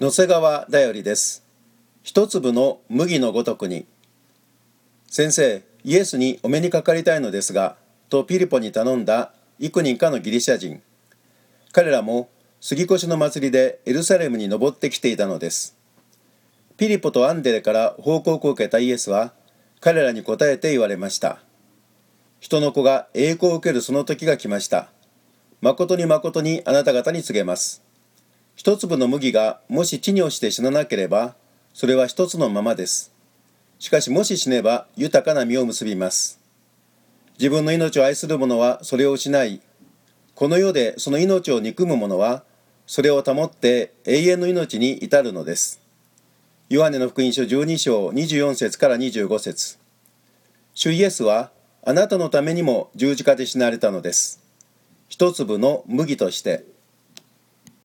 野瀬川だよりです。一粒の麦のごとくに。先生イエスにお目にかかりたいのですがとピリポに頼んだ幾人かのギリシャ人。彼らも杉越の祭りでエルサレムに登ってきていたのです。ピリポとアンデレから報告を受けたイエスは彼らに答えて言われました。人の子が栄光を受けるその時が来ました。誠に誠にあなた方に告げます。一粒の麦がもし地に落ちて死ななければそれは一つのままです。しかしもし死ねば豊かな実を結びます。自分の命を愛する者はそれを失いこの世でその命を憎む者はそれを保って永遠の命に至るのです。ヨハネの福音書12章24節から25節。主イエスはあなたのためにも十字架で死なれたのです。一粒の麦として。